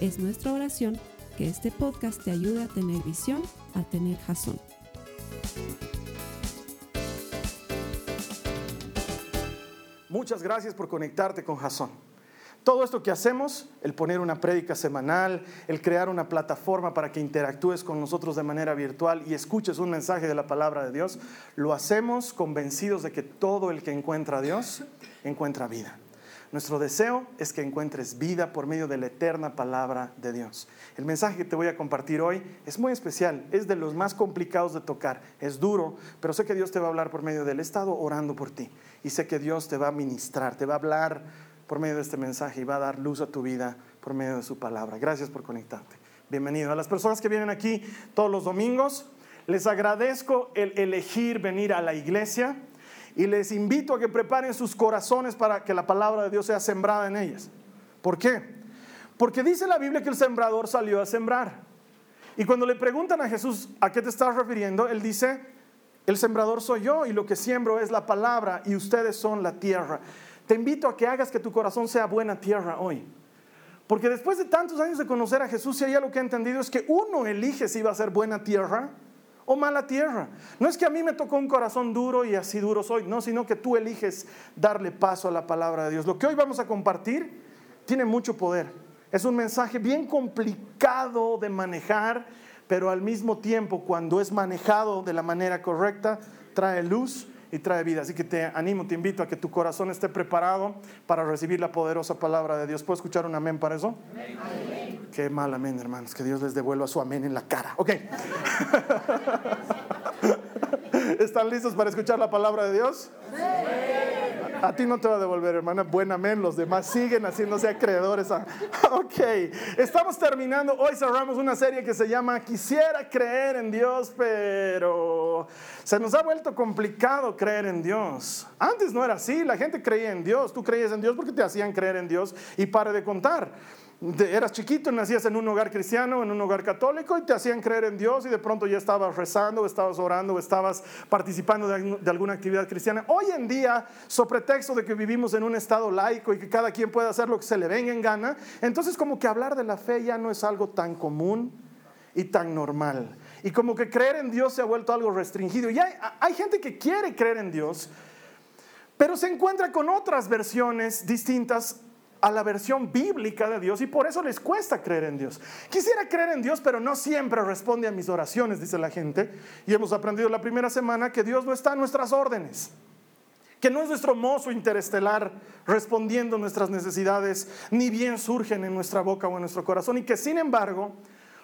Es nuestra oración que este podcast te ayude a tener visión, a tener jazón. Muchas gracias por conectarte con Jason. Todo esto que hacemos, el poner una prédica semanal, el crear una plataforma para que interactúes con nosotros de manera virtual y escuches un mensaje de la palabra de Dios, lo hacemos convencidos de que todo el que encuentra a Dios encuentra vida. Nuestro deseo es que encuentres vida por medio de la eterna palabra de Dios. El mensaje que te voy a compartir hoy es muy especial, es de los más complicados de tocar, es duro, pero sé que Dios te va a hablar por medio del estado orando por ti y sé que Dios te va a ministrar, te va a hablar por medio de este mensaje y va a dar luz a tu vida por medio de su palabra. Gracias por conectarte. Bienvenido. A las personas que vienen aquí todos los domingos, les agradezco el elegir venir a la iglesia y les invito a que preparen sus corazones para que la palabra de Dios sea sembrada en ellas. ¿Por qué? Porque dice la Biblia que el sembrador salió a sembrar. Y cuando le preguntan a Jesús a qué te estás refiriendo, él dice, el sembrador soy yo y lo que siembro es la palabra y ustedes son la tierra. Te invito a que hagas que tu corazón sea buena tierra hoy. Porque después de tantos años de conocer a Jesús, si hay algo que he entendido es que uno elige si va a ser buena tierra o mala tierra. No es que a mí me tocó un corazón duro y así duro soy, no, sino que tú eliges darle paso a la palabra de Dios. Lo que hoy vamos a compartir tiene mucho poder. Es un mensaje bien complicado de manejar, pero al mismo tiempo cuando es manejado de la manera correcta, trae luz y trae vida. Así que te animo, te invito a que tu corazón esté preparado para recibir la poderosa palabra de Dios. ¿Puedo escuchar un amén para eso? Amén. Qué mal amén, hermanos. Que Dios les devuelva su amén en la cara. Ok. ¿Están listos para escuchar la palabra de Dios? A ti no te va a devolver, hermana. Buen amén. Los demás siguen haciéndose acreedores. Ok. Estamos terminando. Hoy cerramos una serie que se llama Quisiera creer en Dios, pero se nos ha vuelto complicado creer en Dios. Antes no era así. La gente creía en Dios. Tú creías en Dios porque te hacían creer en Dios y pare de contar eras chiquito, nacías en un hogar cristiano, en un hogar católico y te hacían creer en Dios y de pronto ya estabas rezando, o estabas orando, o estabas participando de, alguna actividad cristiana. Hoy en día, sobre pretexto de que vivimos en un estado laico y que cada quien puede hacer lo que se le venga en gana, entonces como que hablar de la fe ya no es algo tan común y tan normal. Y como que creer en Dios se ha vuelto algo restringido. Y hay gente que quiere creer en Dios, pero se encuentra con otras versiones distintas a la versión bíblica de Dios y por eso les cuesta creer en Dios. Quisiera creer en Dios, pero no siempre responde a mis oraciones, dice la gente. Y hemos aprendido la primera semana que Dios no está a nuestras órdenes, que no es nuestro mozo interestelar respondiendo nuestras necesidades, ni bien surgen en nuestra boca o en nuestro corazón, y que sin embargo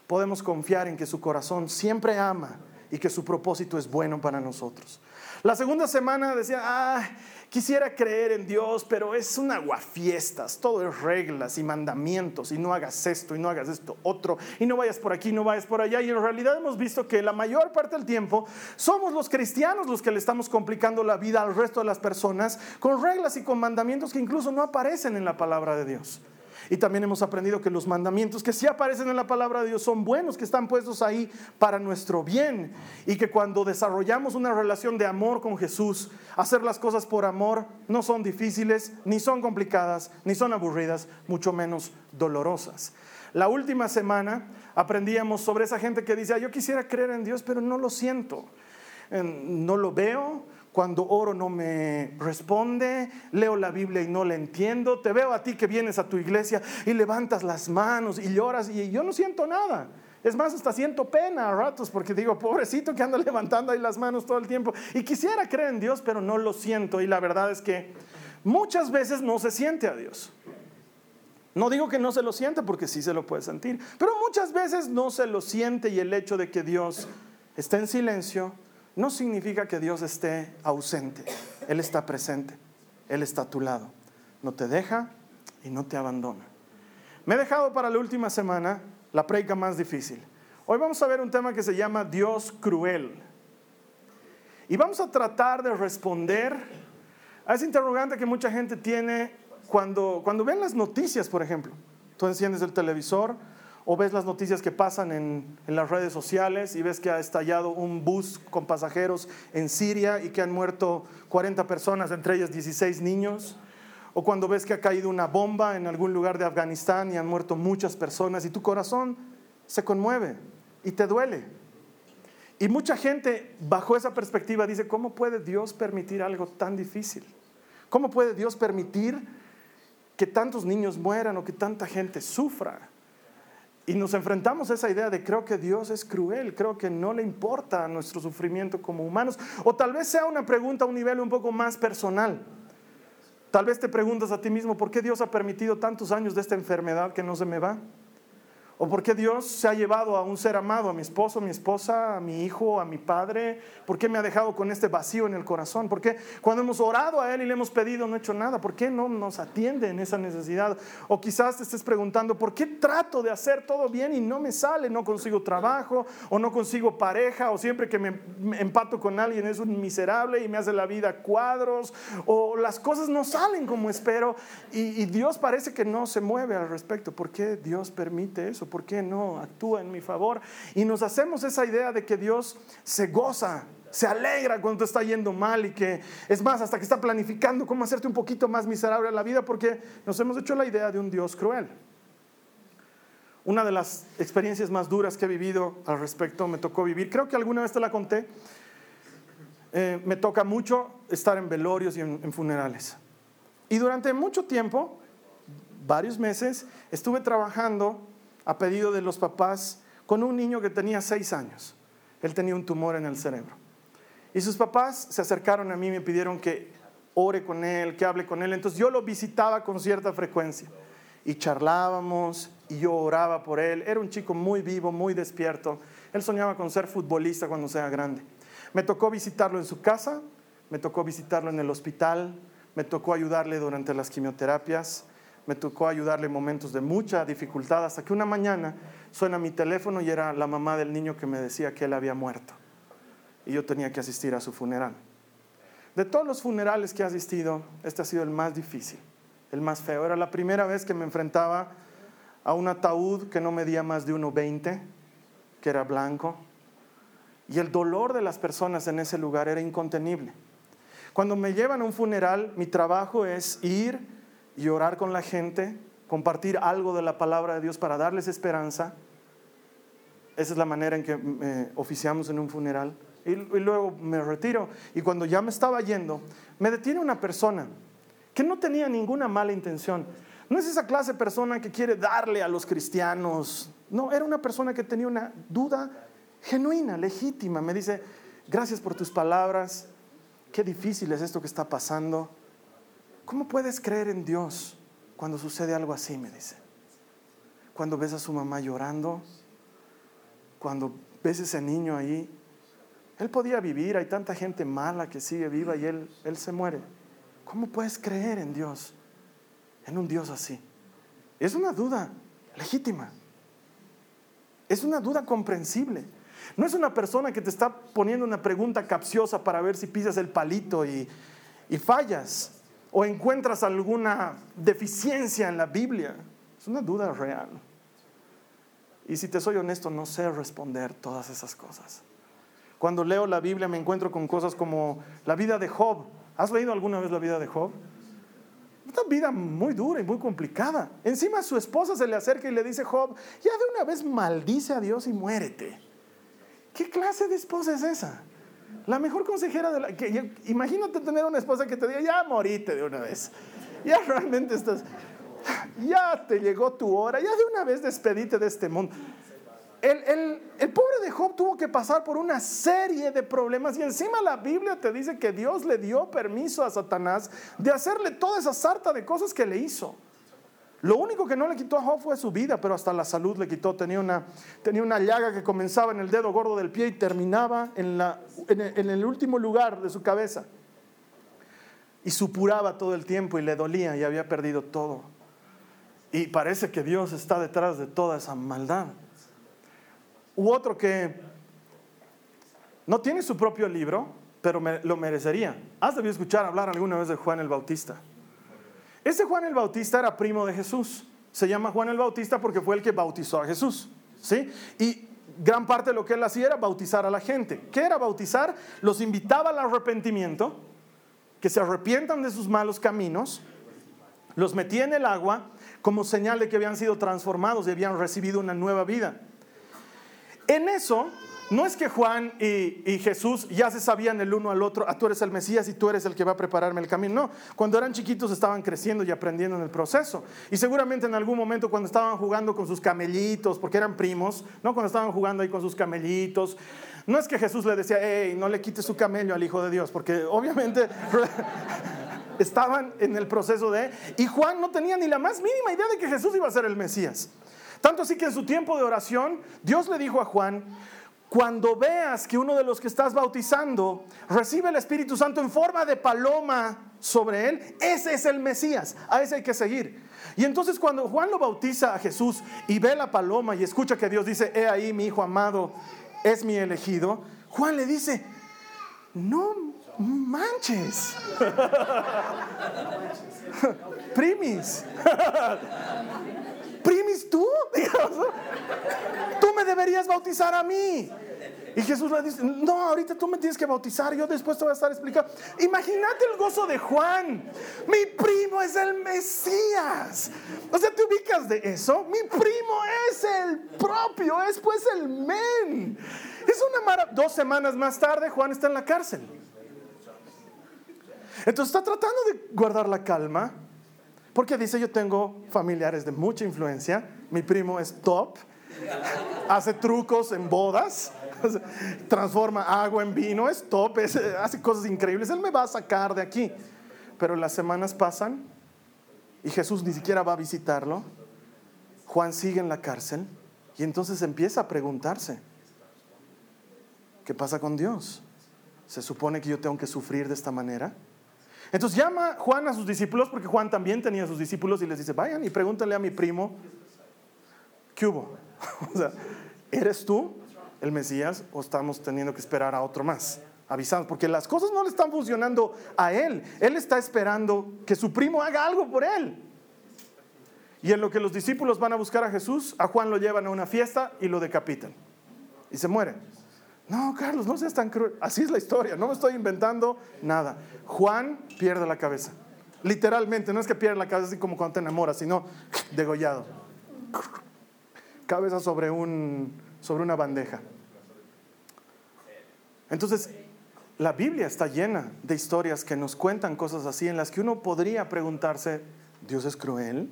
podemos confiar en que su corazón siempre ama y que su propósito es bueno para nosotros. La segunda semana decía, ah, Quisiera creer en Dios, pero es un aguafiestas, todo es reglas y mandamientos, y no hagas esto, y no hagas esto otro, y no vayas por aquí, no vayas por allá. Y en realidad hemos visto que la mayor parte del tiempo somos los cristianos los que le estamos complicando la vida al resto de las personas con reglas y con mandamientos que incluso no aparecen en la palabra de Dios. Y también hemos aprendido que los mandamientos que sí aparecen en la palabra de Dios son buenos, que están puestos ahí para nuestro bien. Y que cuando desarrollamos una relación de amor con Jesús, hacer las cosas por amor no son difíciles, ni son complicadas, ni son aburridas, mucho menos dolorosas. La última semana aprendíamos sobre esa gente que dice, ah, yo quisiera creer en Dios, pero no lo siento. No lo veo, cuando oro no me responde, leo la Biblia y no la entiendo, te veo a ti que vienes a tu iglesia y levantas las manos y lloras y yo no siento nada. Es más, hasta siento pena a ratos porque digo, pobrecito que anda levantando ahí las manos todo el tiempo. Y quisiera creer en Dios, pero no lo siento. Y la verdad es que muchas veces no se siente a Dios. No digo que no se lo siente porque sí se lo puede sentir, pero muchas veces no se lo siente y el hecho de que Dios esté en silencio no significa que Dios esté ausente. Él está presente. Él está a tu lado. No te deja y no te abandona. Me he dejado para la última semana la predica más difícil. Hoy vamos a ver un tema que se llama Dios cruel. Y vamos a tratar de responder a ese interrogante que mucha gente tiene cuando, cuando ven las noticias, por ejemplo. Tú enciendes el televisor o ves las noticias que pasan en, las redes sociales y ves que ha estallado un bus con pasajeros en Siria y que han muerto 40 personas, entre ellas 16 niños. O cuando ves que ha caído una bomba en algún lugar de Afganistán y han muerto muchas personas y tu corazón se conmueve y te duele. Y mucha gente bajo esa perspectiva dice, ¿cómo puede Dios permitir algo tan difícil? ¿Cómo puede Dios permitir que tantos niños mueran o que tanta gente sufra? Y nos enfrentamos a esa idea de creo que Dios es cruel, creo que no le importa nuestro sufrimiento como humanos. O tal vez sea una pregunta a un nivel un poco más personal. Tal vez te preguntas a ti mismo, ¿por qué Dios ha permitido tantos años de esta enfermedad que no se me va? ¿O por qué Dios se ha llevado a un ser amado, a mi esposo, a mi esposa, a mi hijo, a mi padre? ¿Por qué me ha dejado con este vacío en el corazón? ¿Por qué cuando hemos orado a Él y le hemos pedido no ha hecho nada? ¿Por qué no nos atiende en esa necesidad? O quizás te estés preguntando, ¿por qué trato de hacer todo bien y no me sale? No consigo trabajo o no consigo pareja o siempre que me empato con alguien es un miserable y me hace la vida cuadros o las cosas no salen como espero y, y Dios parece que no se mueve al respecto. ¿Por qué Dios permite eso? ¿Por qué no actúa en mi favor? Y nos hacemos esa idea de que Dios se goza, se alegra cuando está yendo mal y que es más, hasta que está planificando cómo hacerte un poquito más miserable la vida porque nos hemos hecho la idea de un Dios cruel. Una de las experiencias más duras que he vivido al respecto me tocó vivir, creo que alguna vez te la conté, eh, me toca mucho estar en velorios y en funerales. Y durante mucho tiempo, varios meses, estuve trabajando a pedido de los papás con un niño que tenía seis años. Él tenía un tumor en el cerebro. Y sus papás se acercaron a mí y me pidieron que ore con él, que hable con él. Entonces yo lo visitaba con cierta frecuencia y charlábamos y yo oraba por él. Era un chico muy vivo, muy despierto. Él soñaba con ser futbolista cuando sea grande. Me tocó visitarlo en su casa, me tocó visitarlo en el hospital, me tocó ayudarle durante las quimioterapias, me tocó ayudarle en momentos de mucha dificultad, hasta que una mañana suena mi teléfono y era la mamá del niño que me decía que él había muerto. Y yo tenía que asistir a su funeral. De todos los funerales que he asistido, este ha sido el más difícil, el más feo. Era la primera vez que me enfrentaba a un ataúd que no medía más de 1,20, que era blanco. Y el dolor de las personas en ese lugar era incontenible. Cuando me llevan a un funeral, mi trabajo es ir y orar con la gente, compartir algo de la palabra de Dios para darles esperanza. Esa es la manera en que eh, oficiamos en un funeral. Y, y, luego me retiro. Y cuando ya me estaba yendo, me detiene una persona que no tenía ninguna mala intención. No es esa clase de persona que quiere darle a los cristianos. No, era una persona que tenía una duda genuina, legítima. Me dice, gracias por tus palabras. Qué difícil es esto que está pasando. ¿Cómo puedes creer en Dios cuando sucede algo así? Me dice. Cuando ves a su mamá llorando, cuando ves ese niño ahí, él podía vivir, hay tanta gente mala que sigue viva y él, él se muere. ¿Cómo puedes creer en Dios? En un Dios así. Es una duda legítima. Es una duda comprensible. No es una persona que te está poniendo una pregunta capciosa para ver si pisas el palito y, y fallas o encuentras alguna deficiencia en la Biblia. Es una duda real. Y si te soy honesto, no sé responder todas esas cosas. Cuando leo la Biblia me encuentro con cosas como la vida de Job. ¿Has leído alguna vez la vida de Job? Una vida muy dura y muy complicada. Encima su esposa se le acerca y le dice, Job, ya de una vez maldice a Dios y muérete. ¿Qué clase de esposa es esa? La mejor consejera de la... Que, imagínate tener una esposa que te diga, ya morite de una vez. Ya realmente estás... Ya te llegó tu hora, ya de una vez despedite de este mundo. El, el, el, pobre de Job tuvo que pasar por una serie de problemas y encima la Biblia te dice que Dios le dio permiso a Satanás de hacerle toda esa sarta de cosas que le hizo. Lo único que no le quitó a Job fue su vida, pero hasta la salud le quitó. Tenía una, tenía una llaga que comenzaba en el dedo gordo del pie y terminaba en, la, en, el, último lugar de su cabeza. Y supuraba todo el tiempo y le dolía y había perdido todo. Y parece que Dios está detrás de toda esa maldad. u otro que no tiene su propio libro, pero lo merecería. Has debido escuchar hablar alguna vez de Juan el Bautista. Ese Juan el Bautista era primo de Jesús. Se llama Juan el Bautista porque fue el que bautizó a Jesús. ¿sí? Y gran parte de lo que él hacía era bautizar a la gente. ¿Qué era bautizar? Los invitaba al arrepentimiento, que se arrepientan de sus malos caminos, los metía en el agua como señal de que habían sido transformados y habían recibido una nueva vida. En eso, no es que Juan y, Jesús ya se sabían el uno al otro, ah, tú eres el Mesías y tú eres el que va a prepararme el camino. No, cuando eran chiquitos estaban creciendo y aprendiendo en el proceso. Y seguramente en algún momento cuando estaban jugando con sus camellitos, porque eran primos, ¿no? Cuando estaban jugando ahí con sus camellitos, no es que Jesús le decía, hey, no le quites su camello al Hijo de Dios, porque obviamente estaban en el proceso de... Y Juan no tenía ni la más mínima idea de que Jesús iba a ser el Mesías. Tanto así que en su tiempo de oración, Dios le dijo a Juan, cuando veas que uno de los que estás bautizando recibe el Espíritu Santo en forma de paloma sobre él, ese es el Mesías, a ese hay que seguir. Y entonces cuando Juan lo bautiza a Jesús y ve la paloma y escucha que Dios dice, he ahí mi hijo amado, es mi elegido, Juan le dice, no manches. Primis. Tú, tú me deberías bautizar a mí. Y Jesús le dice, no, ahorita tú me tienes que bautizar, yo después te voy a estar explicando. Imagínate el gozo de Juan, mi primo es el Mesías. O sea, ¿te ubicas de eso? Mi primo es el propio, es pues el men. Es una Dos semanas más tarde, Juan está en la cárcel. Entonces está tratando de guardar la calma, porque dice, yo tengo familiares de mucha influencia, mi primo es top, hace trucos en bodas, transforma agua en vino, es top, hace cosas increíbles, él me va a sacar de aquí. Pero las semanas pasan y Jesús ni siquiera va a visitarlo, Juan sigue en la cárcel y entonces empieza a preguntarse, ¿qué pasa con Dios? ¿Se supone que yo tengo que sufrir de esta manera? Entonces llama Juan a sus discípulos, porque Juan también tenía sus discípulos, y les dice, vayan y pregúntale a mi primo, ¿qué hubo? o sea, ¿eres tú el Mesías o estamos teniendo que esperar a otro más? Avisamos, porque las cosas no le están funcionando a él. Él está esperando que su primo haga algo por él. Y en lo que los discípulos van a buscar a Jesús, a Juan lo llevan a una fiesta y lo decapitan. Y se muere. No, Carlos, no seas tan cruel. Así es la historia, no me estoy inventando nada. Juan pierde la cabeza. Literalmente, no es que pierda la cabeza así como cuando te enamoras, sino degollado. Cabeza sobre, un, sobre una bandeja. Entonces, la Biblia está llena de historias que nos cuentan cosas así en las que uno podría preguntarse, ¿Dios es cruel?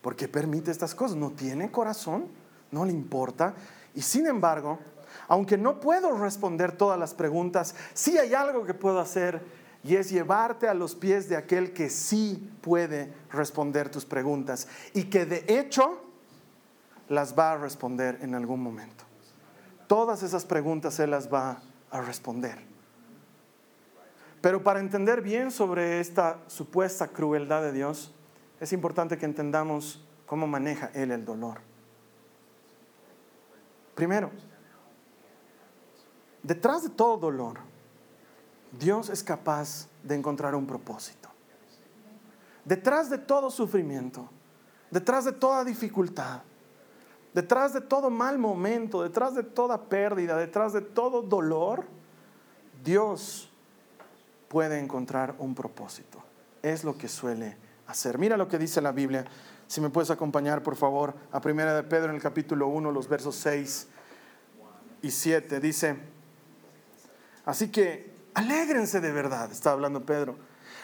¿Por qué permite estas cosas? ¿No tiene corazón? ¿No le importa? Y sin embargo, aunque no puedo responder todas las preguntas, sí hay algo que puedo hacer y es llevarte a los pies de aquel que sí puede responder tus preguntas y que de hecho las va a responder en algún momento. Todas esas preguntas Él las va a responder. Pero para entender bien sobre esta supuesta crueldad de Dios, es importante que entendamos cómo maneja Él el dolor. Primero, Detrás de todo dolor, Dios es capaz de encontrar un propósito. Detrás de todo sufrimiento, detrás de toda dificultad, detrás de todo mal momento, detrás de toda pérdida, detrás de todo dolor, Dios puede encontrar un propósito. Es lo que suele hacer. Mira lo que dice la Biblia. Si me puedes acompañar, por favor, a Primera de Pedro en el capítulo 1, los versos 6 y 7. Dice, Así que alégrense de verdad, está hablando Pedro.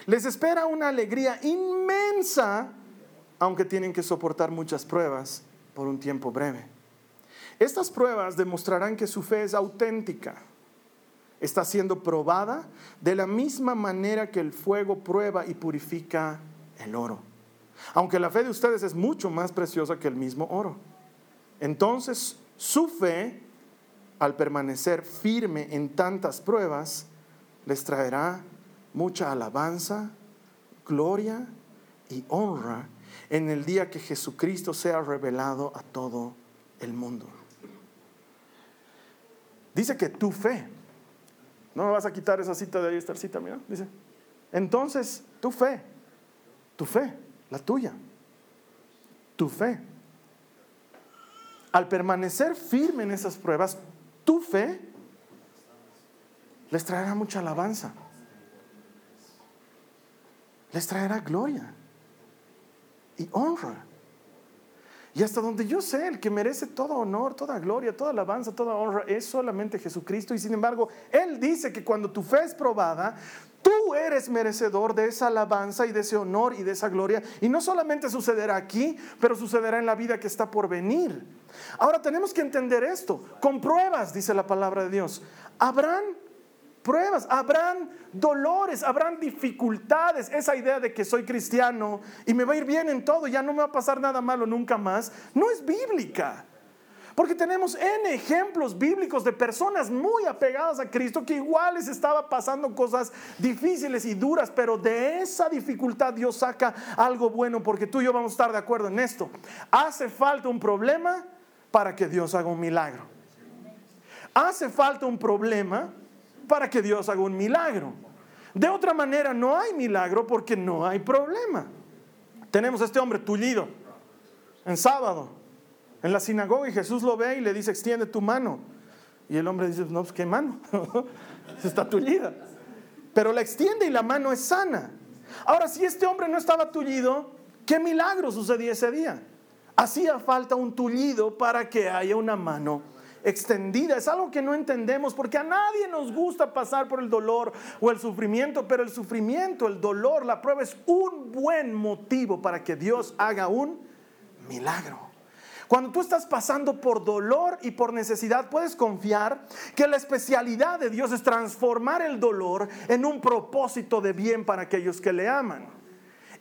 Les espera una alegría inmensa, aunque tienen que soportar muchas pruebas por un tiempo breve. Estas pruebas demostrarán que su fe es auténtica. Está siendo probada de la misma manera que el fuego prueba y purifica el oro. Aunque la fe de ustedes es mucho más preciosa que el mismo oro. Entonces, su fe al permanecer firme en tantas pruebas, les traerá mucha alabanza, gloria y honra en el día que Jesucristo sea revelado a todo el mundo. Dice que tu fe. No me vas a quitar esa cita de ahí, esta cita, mira. Dice, entonces tu fe, tu fe, la tuya, tu fe. Al permanecer firme en esas pruebas, tu fe les traerá mucha alabanza. Les traerá gloria y honra. Y hasta donde yo sé, el que merece todo honor, toda gloria, toda alabanza, toda honra, es solamente Jesucristo. Y sin embargo, Él dice que cuando tu fe es probada, tú eres merecedor de esa alabanza y de ese honor y de esa gloria. Y no solamente sucederá aquí, pero sucederá en la vida que está por venir. Ahora tenemos que entender esto. Con pruebas, dice la palabra de Dios. Habrán pruebas, habrán dolores, habrán dificultades. Esa idea de que soy cristiano y me va a ir bien en todo, ya no me va a pasar nada malo nunca más, no es bíblica. Porque tenemos N ejemplos bíblicos de personas muy apegadas a Cristo que igual les estaba pasando cosas difíciles y duras, pero de esa dificultad Dios saca algo bueno, porque tú y yo vamos a estar de acuerdo en esto. Hace falta un problema para que Dios haga un milagro. Hace falta un problema para que Dios haga un milagro. De otra manera, no hay milagro porque no hay problema. Tenemos a este hombre tullido en sábado, en la sinagoga, y Jesús lo ve y le dice, extiende tu mano. Y el hombre dice, no, pues qué mano, está tullida. Pero la extiende y la mano es sana. Ahora, si este hombre no estaba tullido, ¿qué milagro sucedía ese día? Hacía falta un tullido para que haya una mano extendida. Es algo que no entendemos porque a nadie nos gusta pasar por el dolor o el sufrimiento, pero el sufrimiento, el dolor, la prueba es un buen motivo para que Dios haga un milagro. Cuando tú estás pasando por dolor y por necesidad, puedes confiar que la especialidad de Dios es transformar el dolor en un propósito de bien para aquellos que le aman.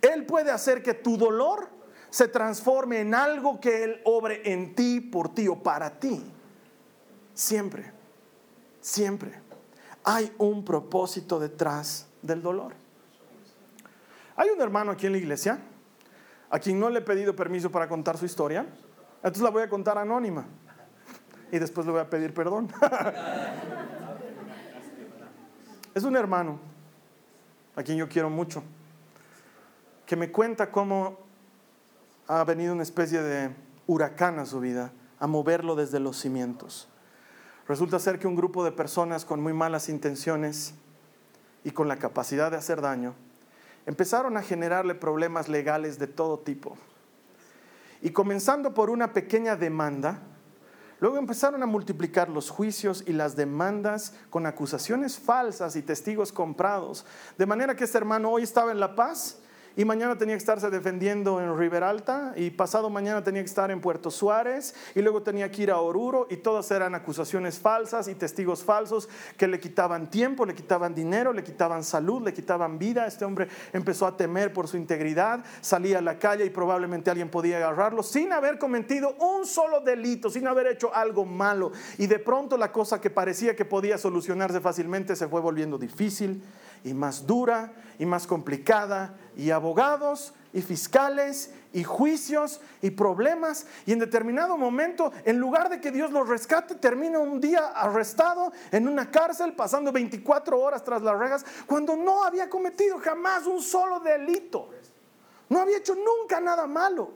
Él puede hacer que tu dolor se transforme en algo que Él obre en ti, por ti o para ti. Siempre, siempre hay un propósito detrás del dolor. Hay un hermano aquí en la iglesia a quien no le he pedido permiso para contar su historia, entonces la voy a contar anónima y después le voy a pedir perdón. es un hermano a quien yo quiero mucho, que me cuenta cómo ha venido una especie de huracán a su vida, a moverlo desde los cimientos. Resulta ser que un grupo de personas con muy malas intenciones y con la capacidad de hacer daño empezaron a generarle problemas legales de todo tipo. Y comenzando por una pequeña demanda, luego empezaron a multiplicar los juicios y las demandas con acusaciones falsas y testigos comprados. De manera que este hermano hoy estaba en La Paz y mañana tenía que estarse defendiendo en Riberalta y pasado mañana tenía que estar en Puerto Suárez y luego tenía que ir a Oruro y todas eran acusaciones falsas y testigos falsos que le quitaban tiempo, le quitaban dinero, le quitaban salud, le quitaban vida. Este hombre empezó a temer por su integridad, salía a la calle y probablemente alguien podía agarrarlo sin haber cometido un solo delito, sin haber hecho algo malo y de pronto la cosa que parecía que podía solucionarse fácilmente se fue volviendo difícil y más dura y más complicada y abogados y fiscales y juicios y problemas y en determinado momento en lugar de que Dios lo rescate termina un día arrestado en una cárcel pasando 24 horas tras las rejas cuando no había cometido jamás un solo delito. No había hecho nunca nada malo.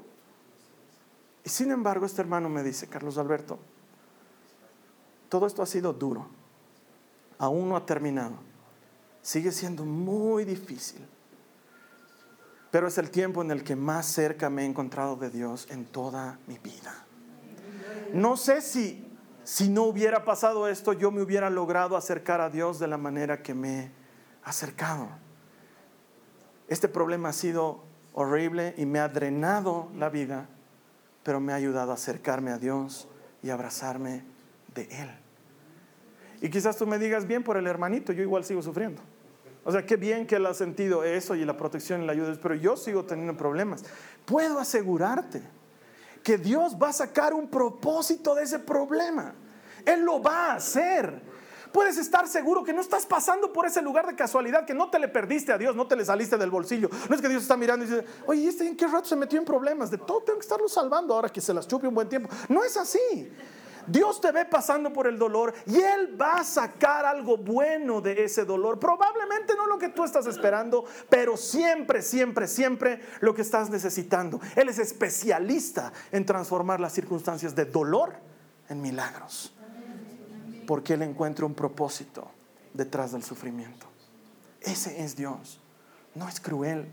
Y sin embargo este hermano me dice Carlos Alberto todo esto ha sido duro. Aún no ha terminado sigue siendo muy difícil. Pero es el tiempo en el que más cerca me he encontrado de Dios en toda mi vida. No sé si si no hubiera pasado esto yo me hubiera logrado acercar a Dios de la manera que me he acercado. Este problema ha sido horrible y me ha drenado la vida, pero me ha ayudado a acercarme a Dios y abrazarme de Él. Y quizás tú me digas bien por el hermanito, yo igual sigo sufriendo. O sea, qué bien que él ha sentido eso y la protección y la ayuda, pero yo sigo teniendo problemas. Puedo asegurarte que Dios va a sacar un propósito de ese problema. Él lo va a hacer. Puedes estar seguro que no estás pasando por ese lugar de casualidad, que no te le perdiste a Dios, no te le saliste del bolsillo. No es que Dios está mirando y dice, oye, ¿este en qué rato se metió en problemas? De todo tengo que estarlo salvando ahora que se las chupe un buen tiempo. No es así. Dios te ve pasando por el dolor y Él va a sacar algo bueno de ese dolor. Probablemente no lo que tú estás esperando, pero siempre, siempre, siempre lo que estás necesitando. Él es especialista en transformar las circunstancias de dolor en milagros. Porque Él encuentra un propósito detrás del sufrimiento. Ese es Dios. No es cruel.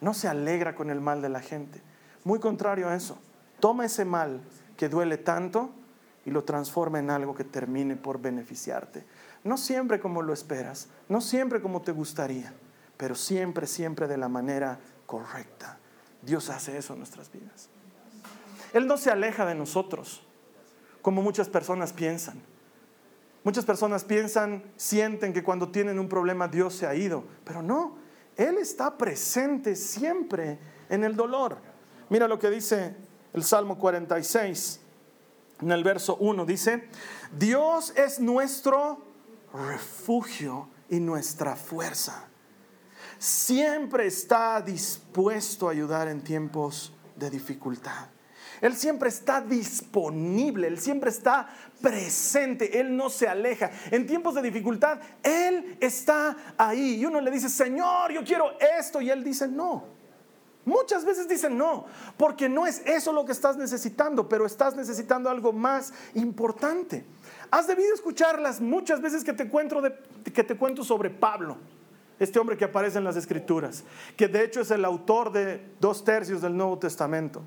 No se alegra con el mal de la gente. Muy contrario a eso. Toma ese mal que duele tanto y lo transforma en algo que termine por beneficiarte. No siempre como lo esperas, no siempre como te gustaría, pero siempre, siempre de la manera correcta. Dios hace eso en nuestras vidas. Él no se aleja de nosotros, como muchas personas piensan. Muchas personas piensan, sienten que cuando tienen un problema Dios se ha ido, pero no, Él está presente siempre en el dolor. Mira lo que dice el Salmo 46 en el verso 1 dice, Dios es nuestro refugio y nuestra fuerza. Siempre está dispuesto a ayudar en tiempos de dificultad. Él siempre está disponible, Él siempre está presente, Él no se aleja. En tiempos de dificultad, Él está ahí. Y uno le dice, Señor, yo quiero esto. Y Él dice, no. Muchas veces dicen no, porque no es eso lo que estás necesitando, pero estás necesitando algo más importante. Has debido escucharlas muchas veces que te cuento, que te cuento sobre Pablo, este hombre que aparece en las escrituras, que de hecho es el autor de dos tercios del Nuevo Testamento.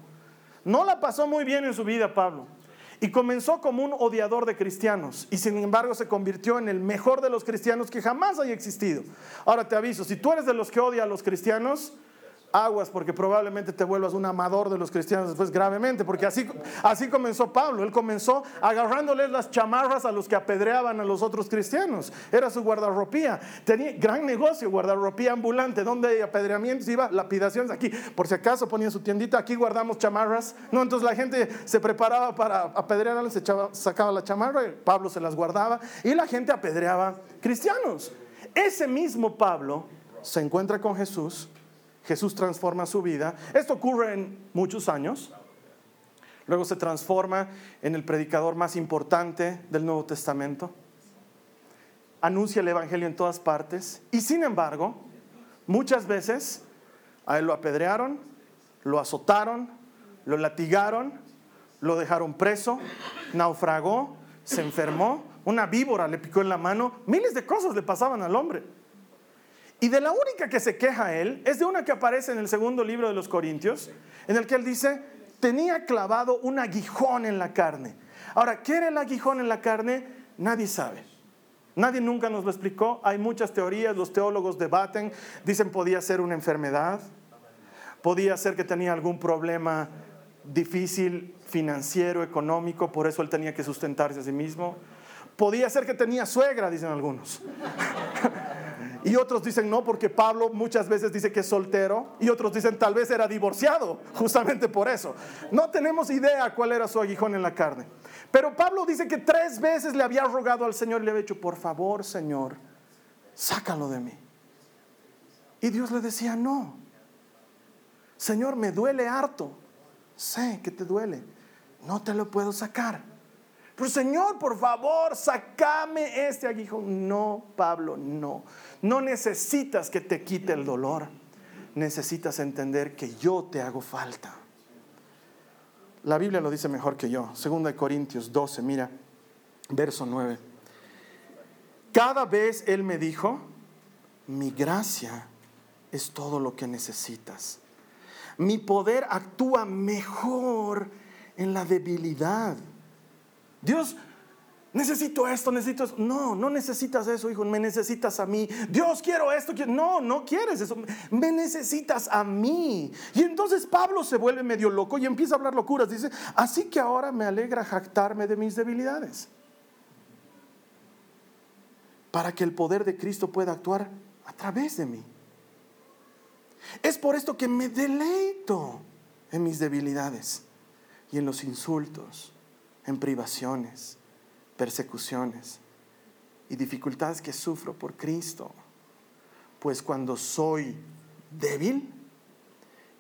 No la pasó muy bien en su vida Pablo. Y comenzó como un odiador de cristianos y sin embargo se convirtió en el mejor de los cristianos que jamás haya existido. Ahora te aviso, si tú eres de los que odia a los cristianos, aguas porque probablemente te vuelvas un amador de los cristianos después gravemente, porque así, así comenzó Pablo, él comenzó agarrándoles las chamarras a los que apedreaban a los otros cristianos, era su guardarropía, tenía gran negocio, guardarropía ambulante, donde hay apedreamientos, iba lapidaciones aquí, por si acaso ponía su tiendita, aquí guardamos chamarras, no, entonces la gente se preparaba para apedrear, se echaba, sacaba la chamarra, Pablo se las guardaba y la gente apedreaba cristianos. Ese mismo Pablo se encuentra con Jesús, Jesús transforma su vida. Esto ocurre en muchos años. Luego se transforma en el predicador más importante del Nuevo Testamento. Anuncia el Evangelio en todas partes. Y sin embargo, muchas veces a él lo apedrearon, lo azotaron, lo latigaron, lo dejaron preso, naufragó, se enfermó, una víbora le picó en la mano, miles de cosas le pasaban al hombre. Y de la única que se queja él es de una que aparece en el segundo libro de los Corintios, en el que él dice, tenía clavado un aguijón en la carne. Ahora, ¿qué era el aguijón en la carne? Nadie sabe. Nadie nunca nos lo explicó. Hay muchas teorías, los teólogos debaten, dicen podía ser una enfermedad, podía ser que tenía algún problema difícil financiero, económico, por eso él tenía que sustentarse a sí mismo. Podía ser que tenía suegra, dicen algunos. Y otros dicen no, porque Pablo muchas veces dice que es soltero. Y otros dicen tal vez era divorciado, justamente por eso. No tenemos idea cuál era su aguijón en la carne. Pero Pablo dice que tres veces le había rogado al Señor y le había dicho, por favor, Señor, sácalo de mí. Y Dios le decía, no. Señor, me duele harto. Sé que te duele. No te lo puedo sacar. Pero Señor, por favor, sacame este aguijón. No, Pablo, no. No necesitas que te quite el dolor. Necesitas entender que yo te hago falta. La Biblia lo dice mejor que yo. Segunda de Corintios 12, mira, verso 9. Cada vez Él me dijo, mi gracia es todo lo que necesitas. Mi poder actúa mejor en la debilidad. Dios, necesito esto, necesito eso. No, no necesitas eso, hijo, me necesitas a mí. Dios, quiero esto. No, no quieres eso. Me necesitas a mí. Y entonces Pablo se vuelve medio loco y empieza a hablar locuras. Dice, así que ahora me alegra jactarme de mis debilidades. Para que el poder de Cristo pueda actuar a través de mí. Es por esto que me deleito en mis debilidades y en los insultos en privaciones, persecuciones y dificultades que sufro por Cristo. Pues cuando soy débil,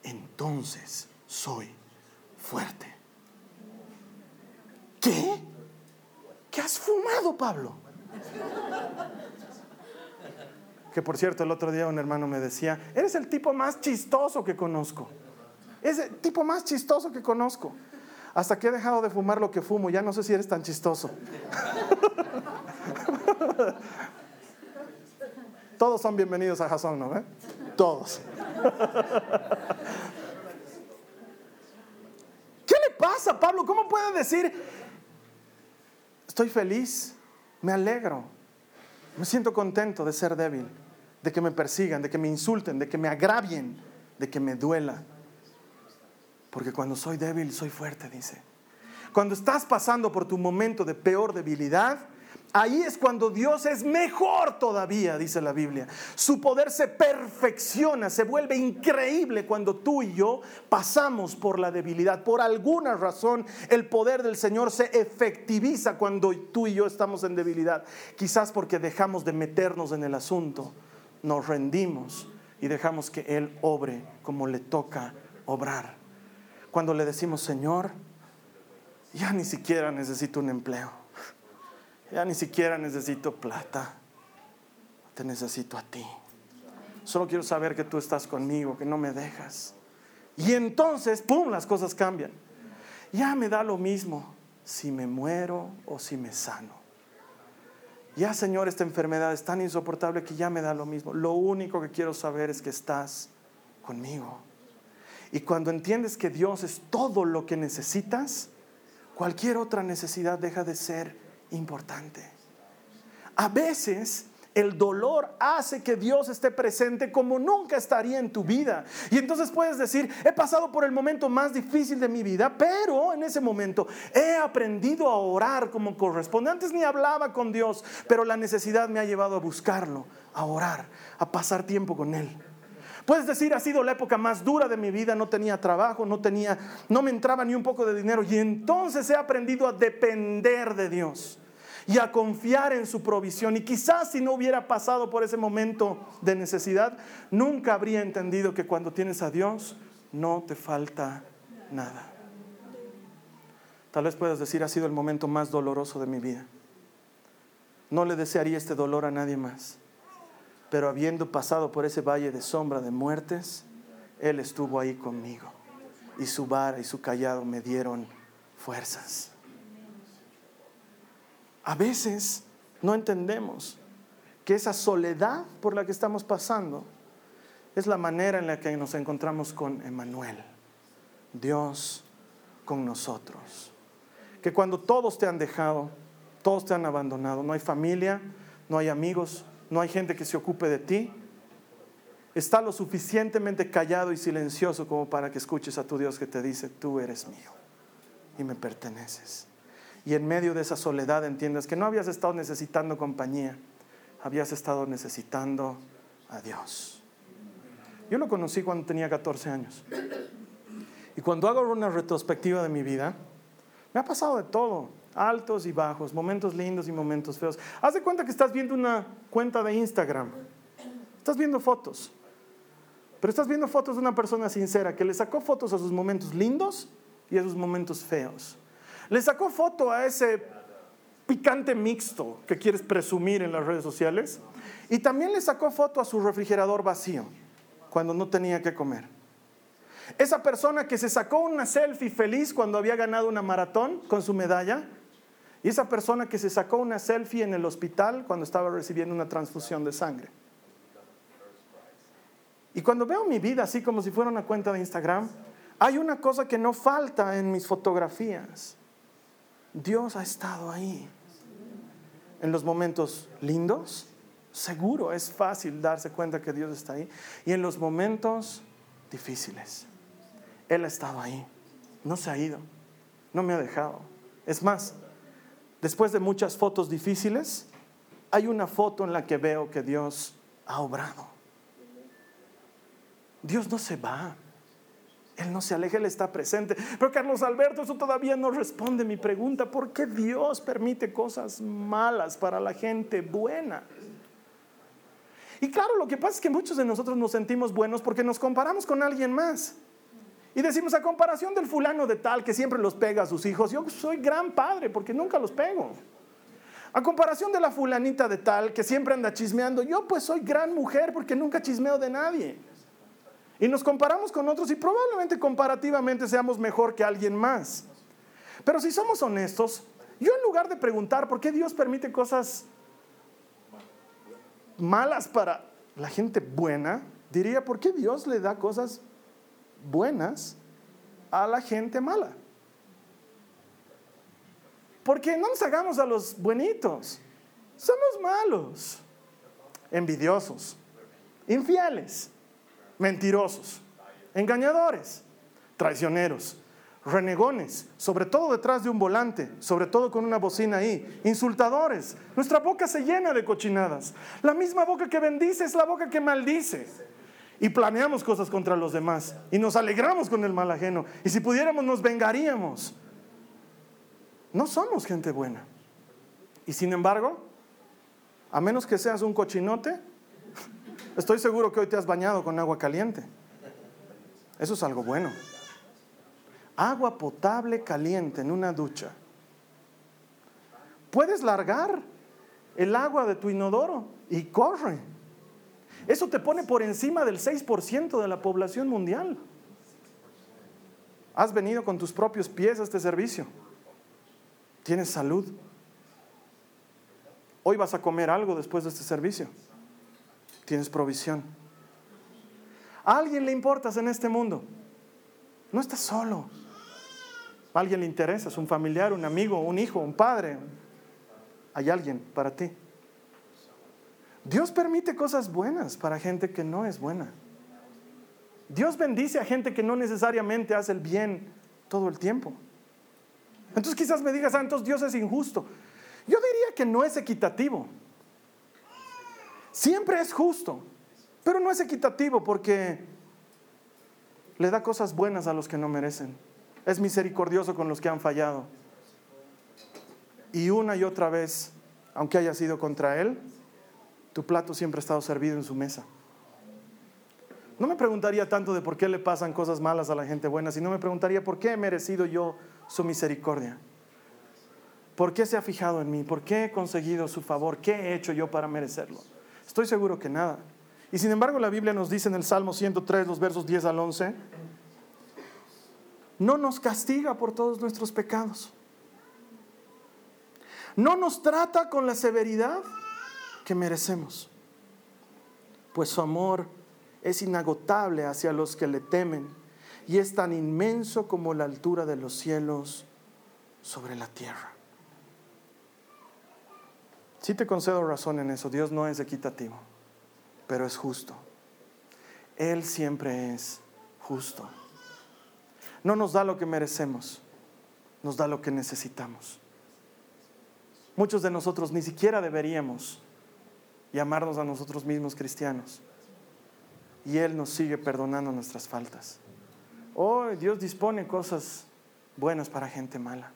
entonces soy fuerte. ¿Qué? ¿qué has fumado, Pablo? Que por cierto, el otro día un hermano me decía, eres el tipo más chistoso que conozco. Es el tipo más chistoso que conozco. Hasta que he dejado de fumar lo que fumo, ya no sé si eres tan chistoso. Todos son bienvenidos a Jason, ¿no? Eh? Todos. ¿Qué le pasa, Pablo? ¿Cómo puede decir, estoy feliz, me alegro, me siento contento de ser débil, de que me persigan, de que me insulten, de que me agravien, de que me duela? Porque cuando soy débil, soy fuerte, dice. Cuando estás pasando por tu momento de peor debilidad, ahí es cuando Dios es mejor todavía, dice la Biblia. Su poder se perfecciona, se vuelve increíble cuando tú y yo pasamos por la debilidad. Por alguna razón, el poder del Señor se efectiviza cuando tú y yo estamos en debilidad. Quizás porque dejamos de meternos en el asunto, nos rendimos y dejamos que Él obre como le toca obrar cuando le decimos, Señor, ya ni siquiera necesito un empleo, ya ni siquiera necesito plata, te necesito a ti. Solo quiero saber que tú estás conmigo, que no me dejas. Y entonces, ¡pum!, las cosas cambian. Ya me da lo mismo si me muero o si me sano. Ya, Señor, esta enfermedad es tan insoportable que ya me da lo mismo. Lo único que quiero saber es que estás conmigo. Y cuando entiendes que Dios es todo lo que necesitas, cualquier otra necesidad deja de ser importante. A veces el dolor hace que Dios esté presente como nunca estaría en tu vida. Y entonces puedes decir, he pasado por el momento más difícil de mi vida, pero en ese momento he aprendido a orar como corresponde. Antes ni hablaba con Dios, pero la necesidad me ha llevado a buscarlo, a orar, a pasar tiempo con Él. Puedes decir, ha sido la época más dura de mi vida, no tenía trabajo, no tenía, no me entraba ni un poco de dinero y entonces he aprendido a depender de Dios y a confiar en su provisión. Y quizás si no hubiera pasado por ese momento de necesidad, nunca habría entendido que cuando tienes a Dios no te falta nada. Tal vez puedas decir, ha sido el momento más doloroso de mi vida. No le desearía este dolor a nadie más pero habiendo pasado por ese valle de sombra de muertes, Él estuvo ahí conmigo. Y su vara y su callado me dieron fuerzas. A veces no entendemos que esa soledad por la que estamos pasando es la manera en la que nos encontramos con Emanuel, Dios con nosotros. Que cuando todos te han dejado, todos te han abandonado, no hay familia, no hay amigos, no hay gente que se ocupe de ti, está lo suficientemente callado y silencioso como para que escuches a tu Dios que te dice, tú eres mío y me perteneces. Y en medio de esa soledad entiendas que no habías estado necesitando compañía, habías estado necesitando a Dios. Yo lo conocí cuando tenía 14 años. Y cuando hago una retrospectiva de mi vida, me ha pasado de todo altos y bajos, momentos lindos y momentos feos. Haz de cuenta que estás viendo una cuenta de Instagram, estás viendo fotos, pero estás viendo fotos de una persona sincera que le sacó fotos a sus momentos lindos y a sus momentos feos. Le sacó foto a ese picante mixto que quieres presumir en las redes sociales y también le sacó foto a su refrigerador vacío cuando no tenía que comer. Esa persona que se sacó una selfie feliz cuando había ganado una maratón con su medalla y esa persona que se sacó una selfie en el hospital cuando estaba recibiendo una transfusión de sangre. Y cuando veo mi vida así como si fuera una cuenta de Instagram, hay una cosa que no falta en mis fotografías. Dios ha estado ahí. En los momentos lindos, seguro es fácil darse cuenta que Dios está ahí. Y en los momentos difíciles, Él ha estado ahí. No se ha ido, no me ha dejado. Es más, después de muchas fotos difíciles, hay una foto en la que veo que Dios ha obrado. Dios no se va. Él no se aleja, Él está presente. Pero Carlos Alberto, eso todavía no responde mi pregunta. ¿Por qué Dios permite cosas malas para la gente buena? Y claro, lo que pasa es que muchos de nosotros nos sentimos buenos porque nos comparamos con alguien más. Y decimos, a comparación del fulano de tal que siempre los pega a sus hijos, yo soy gran padre porque nunca los pego. A comparación de la fulanita de tal que siempre anda chismeando, yo pues soy gran mujer porque nunca chismeo de nadie. Y nos comparamos con otros y probablemente comparativamente seamos mejor que alguien más. Pero si somos honestos, yo en lugar de preguntar por qué Dios permite cosas malas para la gente buena, diría, ¿por qué Dios le da cosas buenas a la gente mala? Porque no nos hagamos a los buenitos. Somos malos, envidiosos, infieles, mentirosos, engañadores, traicioneros, renegones, sobre todo detrás de un volante, sobre todo con una bocina ahí, insultadores. Nuestra boca se llena de cochinadas. La misma boca que bendice es la boca que maldice. Y planeamos cosas contra los demás y nos alegramos con el mal ajeno. Y si pudiéramos nos vengaríamos. No somos gente buena. Y sin embargo, a menos que seas un cochinote, estoy seguro que hoy te has bañado con agua caliente. Eso es algo bueno. Agua potable caliente en una ducha. Puedes largar el agua de tu inodoro y corre. Eso te pone por encima del 6% de la población mundial. Has venido con tus propios pies a este servicio. Tienes salud. Hoy vas a comer algo después de este servicio. Tienes provisión. ¿A alguien le importas en este mundo? No estás solo. ¿A alguien le interesas? ¿Un familiar, un amigo, un hijo, un padre? Hay alguien para ti. Dios permite cosas buenas para gente que no es buena. Dios bendice a gente que no necesariamente hace el bien todo el tiempo. Entonces quizás me digas, ah, entonces Dios es injusto. Yo diría que no es equitativo. Siempre es justo, pero no es equitativo porque le da cosas buenas a los que no merecen. Es misericordioso con los que han fallado. Y una y otra vez, aunque haya sido contra Él, tu plato siempre ha estado servido en su mesa. No me preguntaría tanto de por qué le pasan cosas malas a la gente buena, sino me preguntaría por qué he merecido yo su misericordia. ¿Por qué se ha fijado en mí? ¿Por qué he conseguido su favor? ¿Qué he hecho yo para merecerlo? Estoy seguro que nada. Y sin embargo la Biblia nos dice en el Salmo 103, los versos 10 al 11, no nos castiga por todos nuestros pecados. No nos trata con la severidad que merecemos, pues su amor es inagotable hacia los que le temen y es tan inmenso como la altura de los cielos sobre la tierra. Sí te concedo razón en eso, Dios no es equitativo, pero es justo. Él siempre es justo. No nos da lo que merecemos, nos da lo que necesitamos. Muchos de nosotros ni siquiera deberíamos llamarnos a nosotros mismos cristianos. Y Él nos sigue perdonando nuestras faltas. Oh, Dios dispone cosas buenas para gente mala.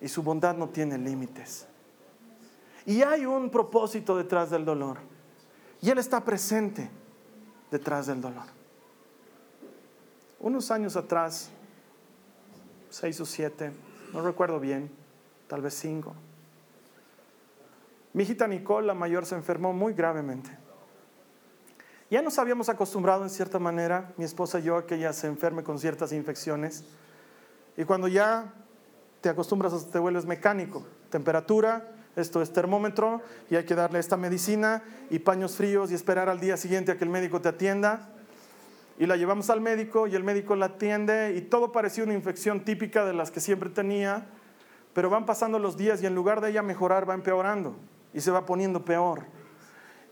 Y su bondad no tiene límites. Y hay un propósito detrás del dolor. Y Él está presente detrás del dolor. Unos años atrás, seis o siete, no recuerdo bien, tal vez cinco, mi hijita Nicole, la mayor, se enfermó muy gravemente. Ya nos habíamos acostumbrado en cierta manera, mi esposa y yo, a que ella se enferme con ciertas infecciones. Y cuando ya te acostumbras, te vuelves mecánico. Temperatura, esto es termómetro, y hay que darle esta medicina y paños fríos y esperar al día siguiente a que el médico te atienda. Y la llevamos al médico y el médico la atiende y todo parecía una infección típica de las que siempre tenía, pero van pasando los días y en lugar de ella mejorar va empeorando y se va poniendo peor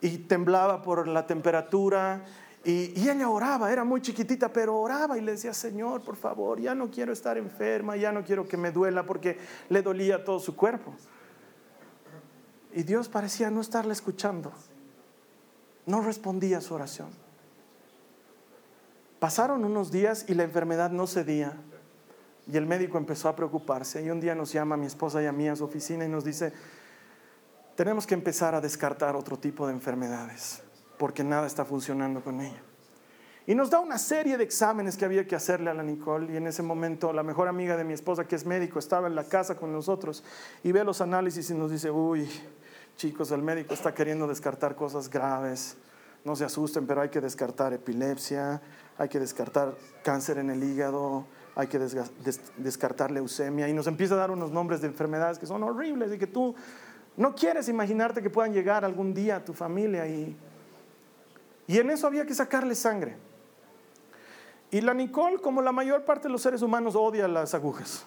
y temblaba por la temperatura. Y, ella oraba, era muy chiquitita, pero oraba y le decía, Señor, por favor, ya no quiero estar enferma, ya no quiero que me duela porque le dolía todo su cuerpo. Y Dios parecía no estarle escuchando. No respondía a su oración. Pasaron unos días y la enfermedad no cedía. Y el médico empezó a preocuparse. Y un día nos llama mi esposa y a mí a su oficina y nos dice, tenemos que empezar a descartar otro tipo de enfermedades, porque nada está funcionando con ella. Y nos da una serie de exámenes que había que hacerle a la Nicole. Y en ese momento la mejor amiga de mi esposa, que es médico, estaba en la casa con nosotros y ve los análisis y nos dice, uy, chicos, el médico está queriendo descartar cosas graves. No se asusten, pero hay que descartar epilepsia, hay que descartar cáncer en el hígado, hay que descartar leucemia. Y nos empieza a dar unos nombres de enfermedades que son horribles y que tú no quieres imaginarte que puedan llegar algún día a tu familia. Y, y en eso había que sacarle sangre. Y la Nicole, como la mayor parte de los seres humanos, odia las agujas.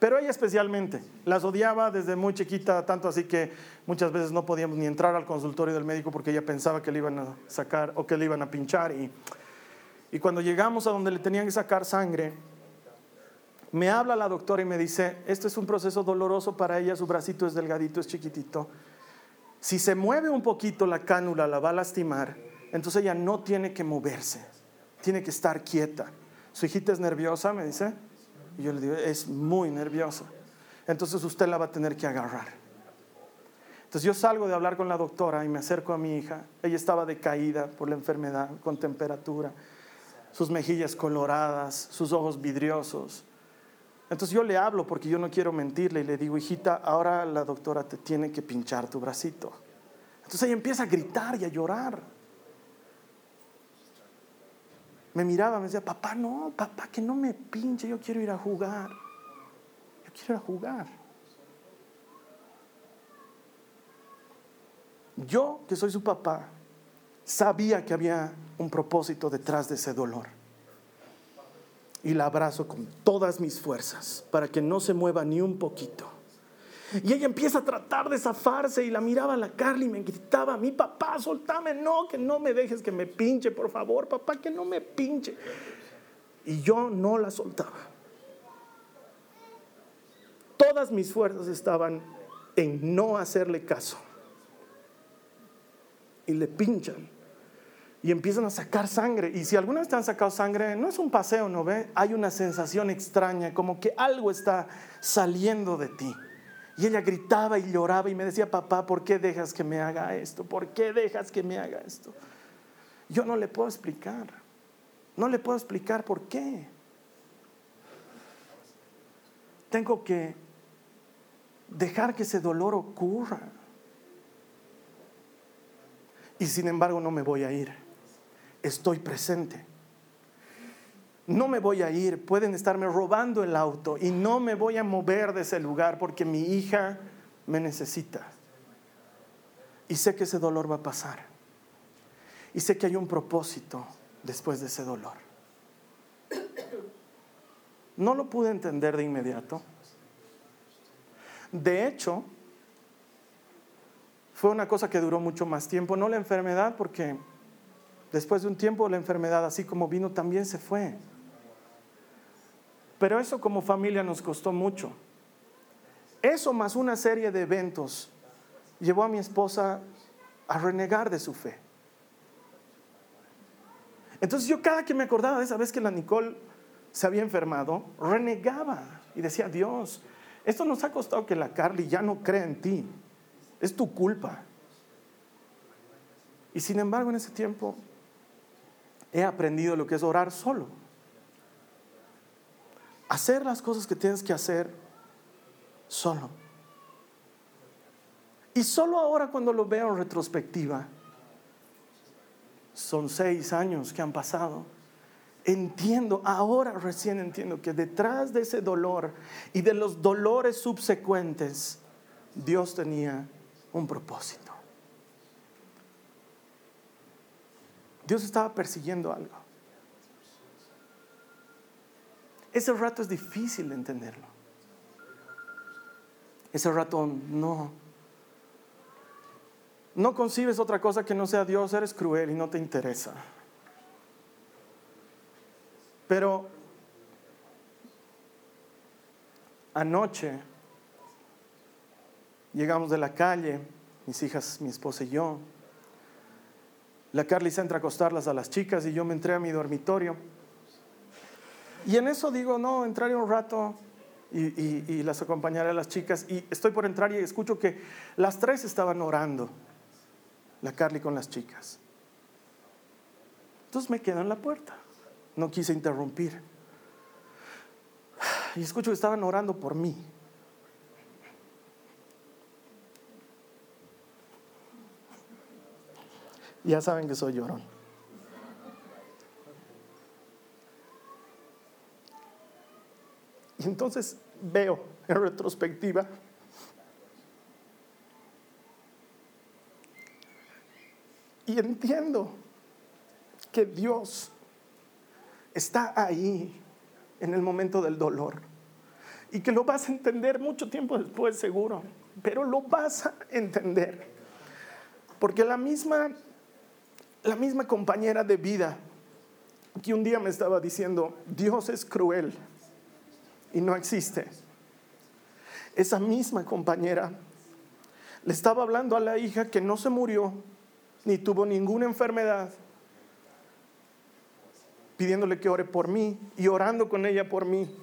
Pero ella especialmente, las odiaba desde muy chiquita, tanto así que muchas veces no podíamos ni entrar al consultorio del médico porque ella pensaba que le iban a sacar o que le iban a pinchar. Y, y cuando llegamos a donde le tenían que sacar sangre, me habla la doctora y me dice, esto es un proceso doloroso para ella, su bracito es delgadito, es chiquitito. Si se mueve un poquito la cánula, la va a lastimar, entonces ella no tiene que moverse, tiene que estar quieta. Su hijita es nerviosa, me dice, y yo le digo, es muy nerviosa. Entonces usted la va a tener que agarrar. Entonces yo salgo de hablar con la doctora y me acerco a mi hija. Ella estaba decaída por la enfermedad, con temperatura, sus mejillas coloradas, sus ojos vidriosos. Entonces yo le hablo porque yo no quiero mentirle y le digo, hijita, ahora la doctora te tiene que pinchar tu bracito. Entonces ella empieza a gritar y a llorar. Me miraba, me decía, papá, no, papá, que no me pinche, yo quiero ir a jugar. Yo quiero ir a jugar. Yo, que soy su papá, sabía que había un propósito detrás de ese dolor y la abrazo con todas mis fuerzas para que no se mueva ni un poquito. Y ella empieza a tratar de zafarse y la miraba a la Carly y me gritaba, mi papá, soltame, no, que no me dejes que me pinche, por favor, papá, que no me pinche. Y yo no la soltaba. Todas mis fuerzas estaban en no hacerle caso. Y le pinchan y empiezan a sacar sangre. Y si alguna vez te han sacado sangre, no es un paseo, ¿no ve? Hay una sensación extraña, como que algo está saliendo de ti. Y ella gritaba y lloraba y me decía, papá, ¿por qué dejas que me haga esto? ¿Por qué dejas que me haga esto? Yo no le puedo explicar. No le puedo explicar por qué. Tengo que dejar que ese dolor ocurra. Y sin embargo no me voy a ir estoy presente. No me voy a ir, pueden estarme robando el auto y no me voy a mover de ese lugar porque mi hija me necesita. Y sé que ese dolor va a pasar. Y sé que hay un propósito después de ese dolor. No lo pude entender de inmediato. De hecho, fue una cosa que duró mucho más tiempo, no la enfermedad, porque Después de un tiempo la enfermedad, así como vino, también se fue. Pero eso como familia nos costó mucho. Eso más una serie de eventos llevó a mi esposa a renegar de su fe. Entonces yo cada que me acordaba de esa vez que la Nicole se había enfermado, renegaba y decía, Dios, esto nos ha costado que la Carly ya no crea en ti. Es tu culpa. Y sin embargo en ese tiempo he aprendido lo que es orar solo. Hacer las cosas que tienes que hacer solo. Y solo ahora cuando lo veo en retrospectiva, son seis años que han pasado, entiendo, ahora recién entiendo que detrás de ese dolor y de los dolores subsecuentes, Dios tenía un propósito. Dios estaba persiguiendo algo. Ese rato es difícil de entenderlo. Ese rato no. No concibes otra cosa que no sea Dios, eres cruel y no te interesa. Pero anoche llegamos de la calle, mis hijas, mi esposa y yo, la Carly se entra a acostarlas a las chicas y yo me entré a mi dormitorio. Y en eso digo, no, entraré un rato y, las acompañaré a las chicas. Y estoy por entrar y escucho que las tres estaban orando, la Carly con las chicas. Entonces me quedo en la puerta. No quise interrumpir. Y escucho que estaban orando por mí. Ya saben que soy llorón. Y entonces veo en retrospectiva y entiendo que Dios está ahí en el momento del dolor y que lo vas a entender mucho tiempo después seguro, pero lo vas a entender. Porque la misma la misma compañera de vida que un día me estaba diciendo, Dios es cruel y no existe. Esa misma compañera le estaba hablando a la hija que no se murió ni tuvo ninguna enfermedad, pidiéndole que ore por mí y orando con ella por mí.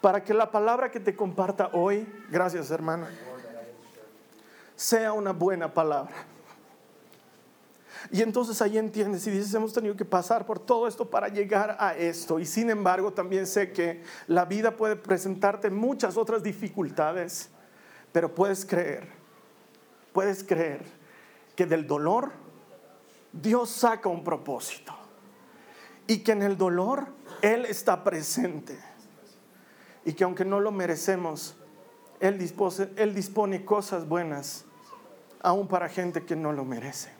Para que la palabra que te comparta hoy, gracias hermana, sea una buena palabra y entonces ahí entiendes y dices, hemos tenido que pasar por todo esto para llegar a esto. Y sin embargo, también sé que la vida puede presentarte muchas otras dificultades, pero puedes creer, puedes creer que del dolor Dios saca un propósito. Y que en el dolor Él está presente. Y que aunque no lo merecemos, Él dispone, Él dispone cosas buenas aún para gente que no lo merece.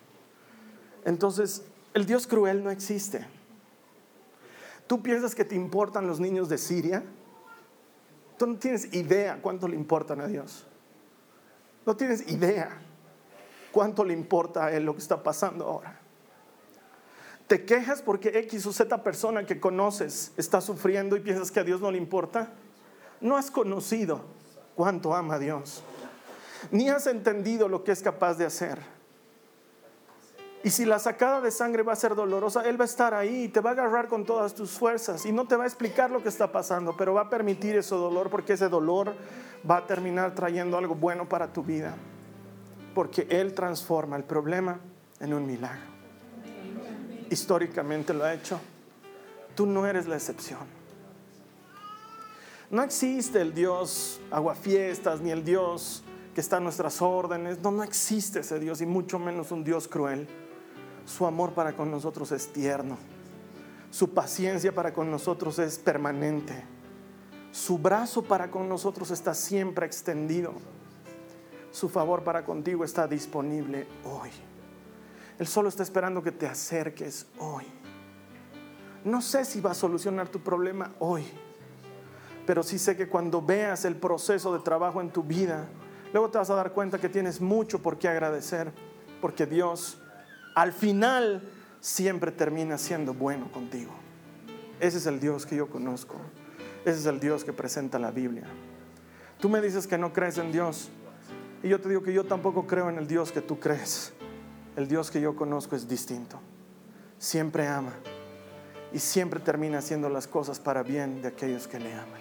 Entonces, el Dios cruel no existe. ¿Tú piensas que te importan los niños de Siria? Tú no tienes idea cuánto le importan a Dios. No tienes idea cuánto le importa a Él lo que está pasando ahora. ¿Te quejas porque X o Z persona que conoces está sufriendo y piensas que a Dios no le importa? No has conocido cuánto ama a Dios. Ni has entendido lo que es capaz de hacer. Y si la sacada de sangre va a ser dolorosa, Él va a estar ahí y te va a agarrar con todas tus fuerzas y no te va a explicar lo que está pasando, pero va a permitir ese dolor porque ese dolor va a terminar trayendo algo bueno para tu vida. Porque Él transforma el problema en un milagro. Históricamente lo ha hecho. Tú no eres la excepción. No existe el Dios aguafiestas ni el Dios que está a nuestras órdenes. No, no existe ese Dios y mucho menos un Dios cruel. Su amor para con nosotros es tierno. Su paciencia para con nosotros es permanente. Su brazo para con nosotros está siempre extendido. Su favor para contigo está disponible hoy. Él solo está esperando que te acerques hoy. No sé si va a solucionar tu problema hoy, pero sí sé que cuando veas el proceso de trabajo en tu vida, luego te vas a dar cuenta que tienes mucho por qué agradecer, porque Dios al final siempre termina siendo bueno contigo. Ese es el Dios que yo conozco. Ese es el Dios que presenta la Biblia. Tú me dices que no crees en Dios. Y yo te digo que yo tampoco creo en el Dios que tú crees. El Dios que yo conozco es distinto. Siempre ama. Y siempre termina haciendo las cosas para bien de aquellos que le aman.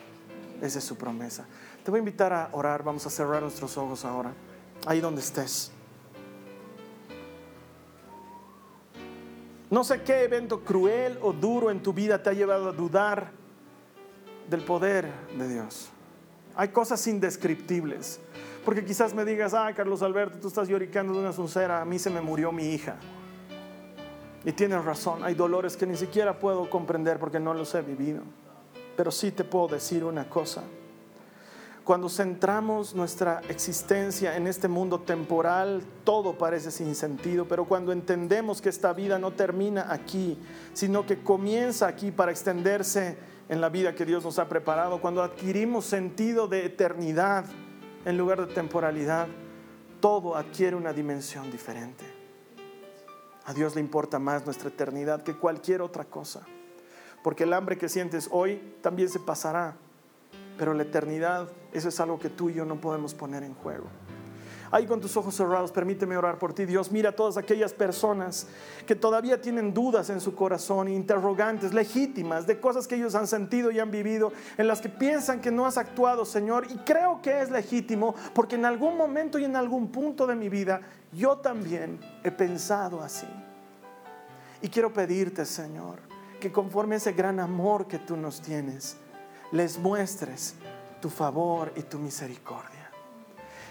Esa es su promesa. Te voy a invitar a orar. Vamos a cerrar nuestros ojos ahora. Ahí donde estés. No sé qué evento cruel o duro en tu vida te ha llevado a dudar del poder de Dios. Hay cosas indescriptibles. Porque quizás me digas, ah, Carlos Alberto, tú estás lloricando de una sincera, a mí se me murió mi hija. Y tienes razón, hay dolores que ni siquiera puedo comprender porque no los he vivido. Pero sí te puedo decir una cosa. Cuando centramos nuestra existencia en este mundo temporal, todo parece sin sentido, pero cuando entendemos que esta vida no termina aquí, sino que comienza aquí para extenderse en la vida que Dios nos ha preparado, cuando adquirimos sentido de eternidad en lugar de temporalidad, todo adquiere una dimensión diferente. A Dios le importa más nuestra eternidad que cualquier otra cosa, porque el hambre que sientes hoy también se pasará pero la eternidad, eso es algo que tú y yo no podemos poner en juego. Ahí con tus ojos cerrados, permíteme orar por ti. Dios, mira a todas aquellas personas que todavía tienen dudas en su corazón, interrogantes legítimas de cosas que ellos han sentido y han vivido, en las que piensan que no has actuado, Señor. Y creo que es legítimo porque en algún momento y en algún punto de mi vida yo también he pensado así. Y quiero pedirte, Señor, que conforme ese gran amor que tú nos tienes, les muestres tu favor y tu misericordia.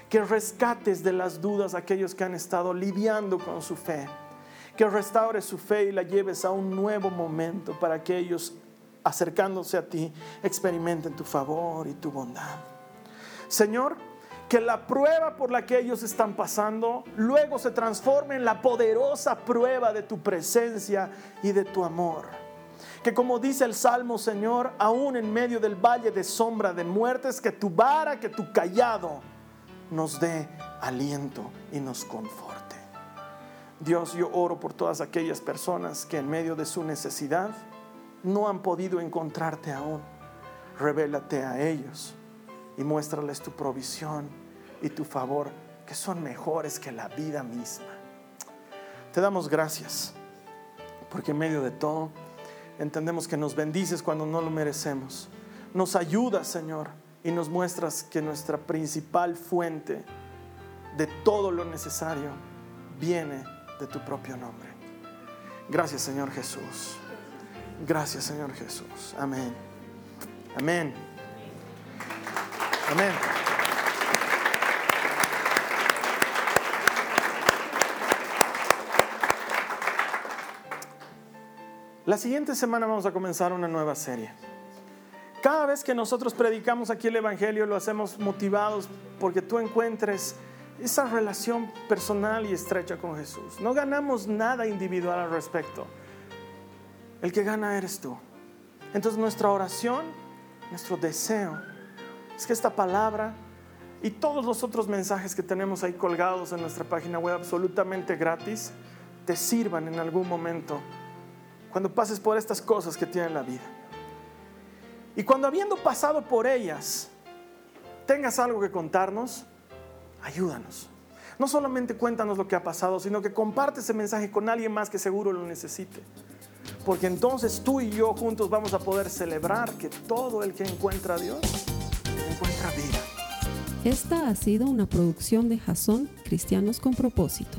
Que rescates de las dudas a aquellos que han estado lidiando con su fe. Que restaures su fe y la lleves a un nuevo momento para que ellos, acercándose a ti, experimenten tu favor y tu bondad. Señor, que la prueba por la que ellos están pasando luego se transforme en la poderosa prueba de tu presencia y de tu amor. Que como dice el Salmo, Señor, aún en medio del valle de sombra de muertes, que tu vara, que tu callado nos dé aliento y nos conforte. Dios, yo oro por todas aquellas personas que en medio de su necesidad no han podido encontrarte aún. Revélate a ellos y muéstrales tu provisión y tu favor, que son mejores que la vida misma. Te damos gracias, porque en medio de todo entendemos que nos bendices cuando no lo merecemos. Nos ayudas, Señor, y nos muestras que nuestra principal fuente de todo lo necesario viene de tu propio nombre. Gracias, Señor Jesús. Gracias, Señor Jesús. Amén. Amén. Amén. La siguiente semana vamos a comenzar una nueva serie. Cada vez que nosotros predicamos aquí el Evangelio lo hacemos motivados porque tú encuentres esa relación personal y estrecha con Jesús. No ganamos nada individual al respecto. El que gana eres tú. Entonces nuestra oración, nuestro deseo es que esta palabra y todos los otros mensajes que tenemos ahí colgados en nuestra página web absolutamente gratis te sirvan en algún momento cuando pases por estas cosas que tiene la vida. Y cuando habiendo pasado por ellas, tengas algo que contarnos, ayúdanos. No solamente cuéntanos lo que ha pasado, sino que comparte ese mensaje con alguien más que seguro lo necesite. Porque entonces tú y yo juntos vamos a poder celebrar que todo el que encuentra a Dios encuentra vida. Esta ha sido una producción de Jason Cristianos con Propósito.